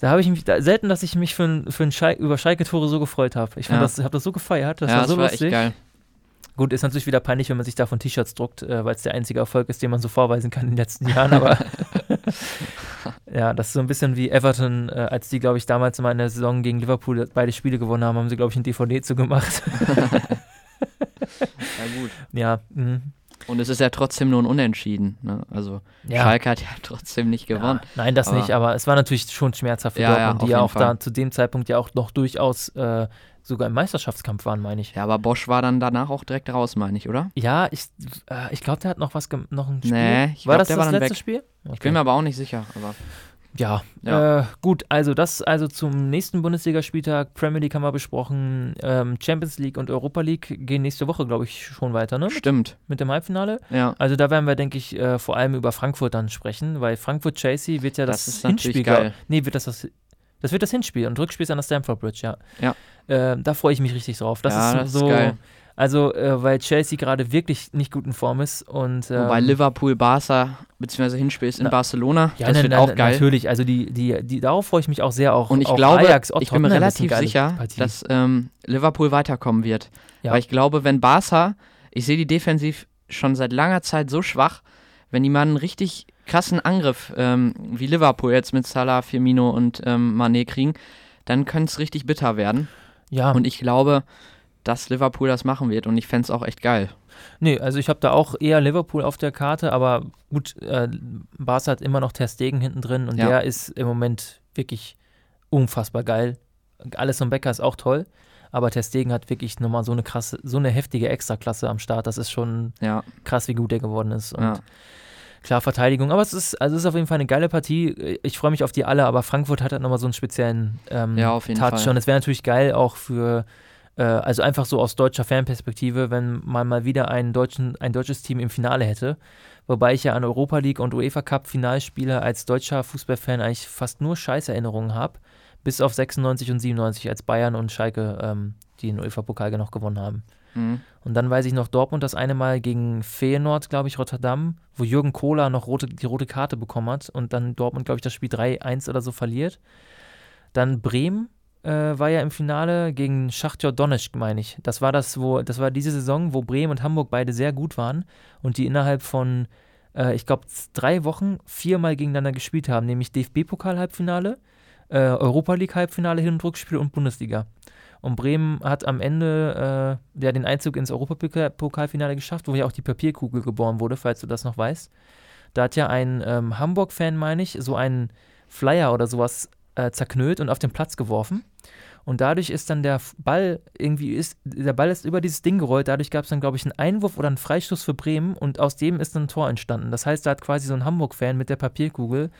Da habe ich mich, da, selten, dass ich mich für, ein, für ein Schei über Schalke-Tore so gefreut habe. Ich Ja. das, habe das so gefeiert, das ja, war das so war lustig. echt geil. Gut, ist natürlich wieder peinlich, wenn man sich davon T-Shirts druckt, äh, weil es der einzige Erfolg ist, den man so vorweisen kann in den letzten Jahren. Aber ja, das ist so ein bisschen wie Everton, äh, als die, glaube ich, damals mal in der Saison gegen Liverpool beide Spiele gewonnen haben, haben sie, glaube ich, ein DVD zugemacht. Ja, gut. ja, mhm. Und es ist ja trotzdem nur ein Unentschieden. Ne? Also ja. Schalke hat ja trotzdem nicht gewonnen. Ja, nein, das Aber- nicht, aber es war natürlich schon schmerzhaft für Ja, ja, Dortmund, auf die ja auch Fall. da zu dem Zeitpunkt ja auch noch durchaus äh, sogar im Meisterschaftskampf waren, meine ich. Ja, aber Bosch war dann danach auch direkt raus, meine ich, oder? Ja, ich, äh, ich glaube, der hat noch was, noch ein Spiel. Nee, ich war glaub, das der das war dann letzte weg. Spiel? Ich bin mir aber auch nicht sicher. Aber Ja, Ja. Äh, gut, also das also zum nächsten Bundesligaspieltag. Premier League haben wir besprochen, ähm, Champions League und Europa League gehen nächste Woche, glaube ich, schon weiter, ne? Mit, stimmt. mit dem Halbfinale. Ja. Also da werden wir, denke ich, äh, vor allem über Frankfurt dann sprechen, weil Frankfurt-Chelsea wird ja das, Das ist Hinspiel. geil. Nee, wird das das. Das wird das Hinspiel und Rückspiel ist an der Stamford Bridge, ja. Ja. Äh, da freue ich mich richtig drauf. Das Ja, ist das ist so. geil. Also, äh, weil Chelsea gerade wirklich nicht gut in Form ist und. Ähm, Wobei Liverpool, Barca, beziehungsweise Hinspiel ist in Na- Barcelona. ja, das nein, wird auch geil. Natürlich, also die, die, die, darauf freue ich mich auch sehr. Auch, Und ich auch glaube, Ajax, auch ich bin mir relativ sicher, Partie. dass ähm, Liverpool weiterkommen wird. Ja. Weil ich glaube, wenn Barca ich sehe die defensiv schon seit langer Zeit so schwach, wenn die mal einen richtig krassen Angriff ähm, wie Liverpool jetzt mit Salah, Firmino und ähm, Mané kriegen, dann könnte es richtig bitter werden. Ja. Und ich glaube, dass Liverpool das machen wird und ich fände es auch echt geil. Nee, also ich habe da auch eher Liverpool auf der Karte, aber gut, äh, Barca hat immer noch Ter Stegen hinten drin und Ja. der ist im Moment wirklich unfassbar geil. Alisson Becker ist auch toll, aber Ter Stegen hat wirklich nochmal so eine krasse, so eine heftige Extraklasse am Start. Das ist schon Ja, krass, wie gut der geworden ist. Und ja. klar, Verteidigung, aber es ist, also es ist auf jeden Fall eine geile Partie. Ich freue mich auf die alle, aber Frankfurt hat halt nochmal so einen speziellen ähm, Ja, auf jeden Touch. Fall. Und es wäre natürlich geil auch für, äh, also einfach so aus deutscher Fanperspektive, wenn man mal wieder einen deutschen, ein deutsches Team im Finale hätte. Wobei ich ja an Europa League und UEFA Cup Finalspiele als deutscher Fußballfan eigentlich fast nur Scheißerinnerungen habe. Bis auf 96 und 97, als Bayern und Schalke ähm, die den UEFA-Pokal noch gewonnen haben. Mhm. Und dann weiß ich noch Dortmund das eine Mal gegen Feyenoord, glaube ich, Rotterdam, wo Jürgen Kohler noch rote, die rote Karte bekommen hat und dann Dortmund, glaube ich, das Spiel 3-1 oder so verliert. Dann Bremen äh, war ja im Finale gegen Schachtjor Donetsk, meine ich. Das war das, wo, das war diese Saison, wo Bremen und Hamburg beide sehr gut waren und die innerhalb von, äh, ich glaube, drei Wochen viermal gegeneinander gespielt haben, nämlich DFB-Pokal-Halbfinale, äh, Europa League-Halbfinale, Hin- und Rückspiel und Bundesliga. Und Bremen hat am Ende äh, ja, den Einzug ins Europapokalfinale geschafft, wo ja auch die Papierkugel geboren wurde, falls du das noch weißt. Da hat ja ein ähm, Hamburg-Fan, meine ich, so einen Flyer oder sowas äh, zerknüllt und auf den Platz geworfen. Und dadurch ist dann der Ball irgendwie ist, der Ball ist über dieses Ding gerollt. Dadurch gab es dann, glaube ich, einen Einwurf oder einen Freistoß für Bremen und aus dem ist dann ein Tor entstanden. Das heißt, da hat quasi so ein Hamburg-Fan mit der Papierkugel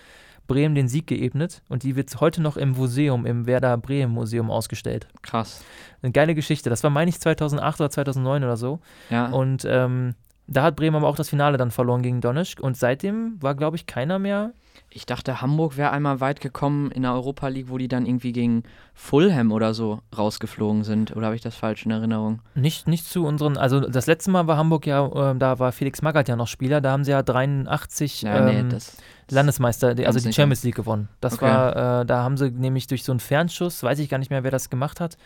Bremen den Sieg geebnet und die wird heute noch im Museum, im Werder Bremen Museum ausgestellt. Krass. Eine geile Geschichte. Das war, meine ich, 2008 oder 2009 oder so. Ja. Und ähm, da hat Bremen aber auch das Finale dann verloren gegen Donetsk. Und seitdem war, glaube ich, keiner mehr. Ich dachte, Hamburg wäre einmal weit gekommen in der Europa League, wo die dann irgendwie gegen Fulham oder so rausgeflogen sind. Oder habe ich das falsch in Erinnerung? Nicht, nicht zu unseren. Also, das letzte Mal war Hamburg ja, ähm, da war Felix Magath ja noch Spieler. Da haben sie ja 83 Ja, ähm, nee, das. Landesmeister, also die. Champions League gewonnen. Das Okay. war, äh, da haben sie nämlich durch so einen Fernschuss, weiß ich gar nicht mehr, wer das gemacht hat.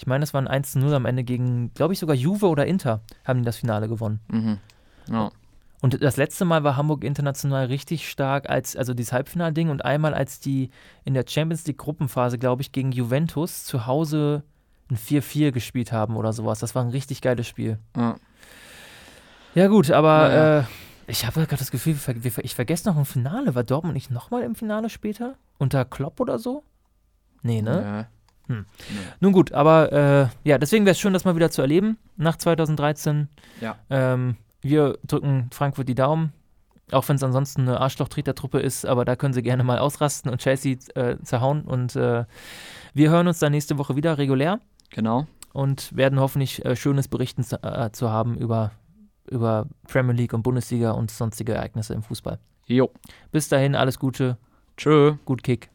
Ich meine, es war ein 1-0 am Ende gegen, glaube ich, sogar Juve oder Inter, haben die das Finale gewonnen. Mhm. Ja. Und das letzte Mal war Hamburg international richtig stark, als, also dieses Halbfinalding und einmal als die in der Champions League Gruppenphase, glaube ich, gegen Juventus zu Hause ein 4-4 gespielt haben oder sowas. Das war ein richtig geiles Spiel. Ja. Ja, gut, aber Naja. äh, ich habe gerade das Gefühl, ich vergesse noch ein Finale. War Dortmund nicht nochmal im Finale später? Unter Klopp oder so? Nee, ne? Ja. Nun gut, aber äh, ja, deswegen wäre es schön, das mal wieder zu erleben nach 2013. Ja. Ähm, wir drücken Frankfurt die Daumen, auch wenn es ansonsten eine Arschlochtretertruppe ist, aber da können sie gerne mal ausrasten und Chelsea äh, zerhauen. Und äh, wir hören uns dann nächste Woche wieder regulär Genau. und werden hoffentlich äh, Schönes berichten zu, äh, zu haben über, über Premier League und Bundesliga und sonstige Ereignisse im Fußball. Jo. Bis dahin, alles Gute, Tschö. gut Kick.